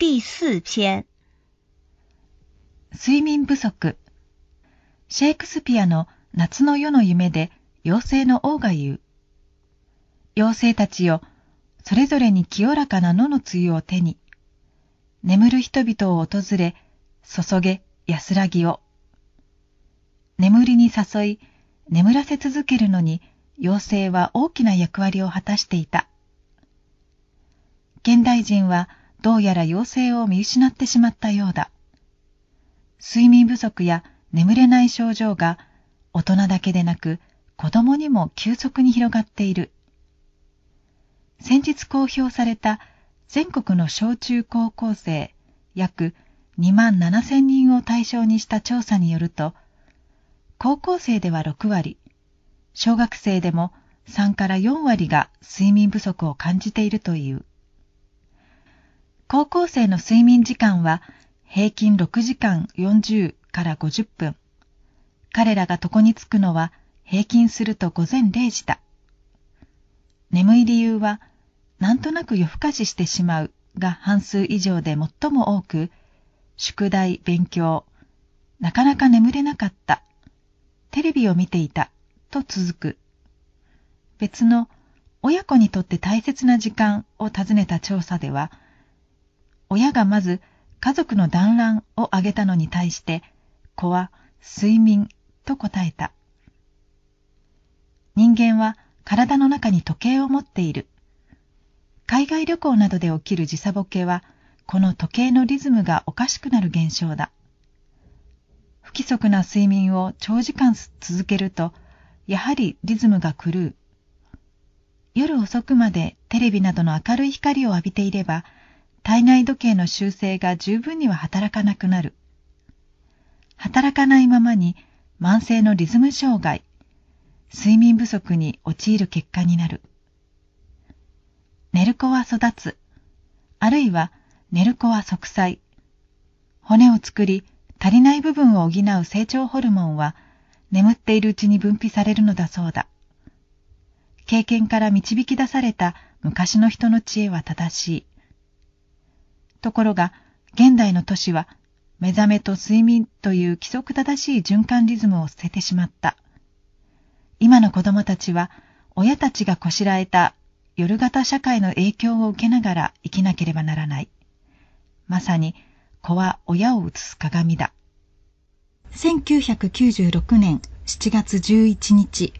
第四篇。睡眠不足。シェイクスピアの夏の夜の夢で妖精の王が言う。妖精たちよ、それぞれに清らかな野の梅雨を手に、眠る人々を訪れ、注げ安らぎを。眠りに誘い、眠らせ続けるのに、妖精は大きな役割を果たしていた。現代人はどうやら妖精を見失ってしまったようだ。睡眠不足や眠れない症状が大人だけでなく子供にも急速に広がっている。先日公表された全国の小中高校生約2万7千人を対象にした調査によると、高校生では6割、小学生でも3から4割が睡眠不足を感じているという。高校生の睡眠時間は平均6時間40から50分。彼らが床に着くのは平均すると午前0時だ。眠い理由は、なんとなく夜更かししてしまうが半数以上で最も多く、宿題、勉強、なかなか眠れなかった、テレビを見ていた、と続く。別の親子にとって大切な時間を尋ねた調査では、親がまず家族の団らんを挙げたのに対して、子は睡眠と答えた。人間は体の中に時計を持っている。海外旅行などで起きる時差ボケは、この時計のリズムがおかしくなる現象だ。不規則な睡眠を長時間続けると、やはりリズムが狂う。夜遅くまでテレビなどの明るい光を浴びていれば、体内時計の修正が十分には働かなくなる。働かないままに慢性のリズム障害、睡眠不足に陥る結果になる。寝る子は育つ、あるいは寝る子は息災。骨を作り、足りない部分を補う成長ホルモンは、眠っているうちに分泌されるのだそうだ。経験から導き出された昔の人の知恵は正しい。ところが、現代の都市は、目覚めと睡眠という規則正しい循環リズムを捨ててしまった。今の子供たちは、親たちがこしらえた夜型社会の影響を受けながら生きなければならない。まさに、子は親を映す鏡だ。1996年7月11日。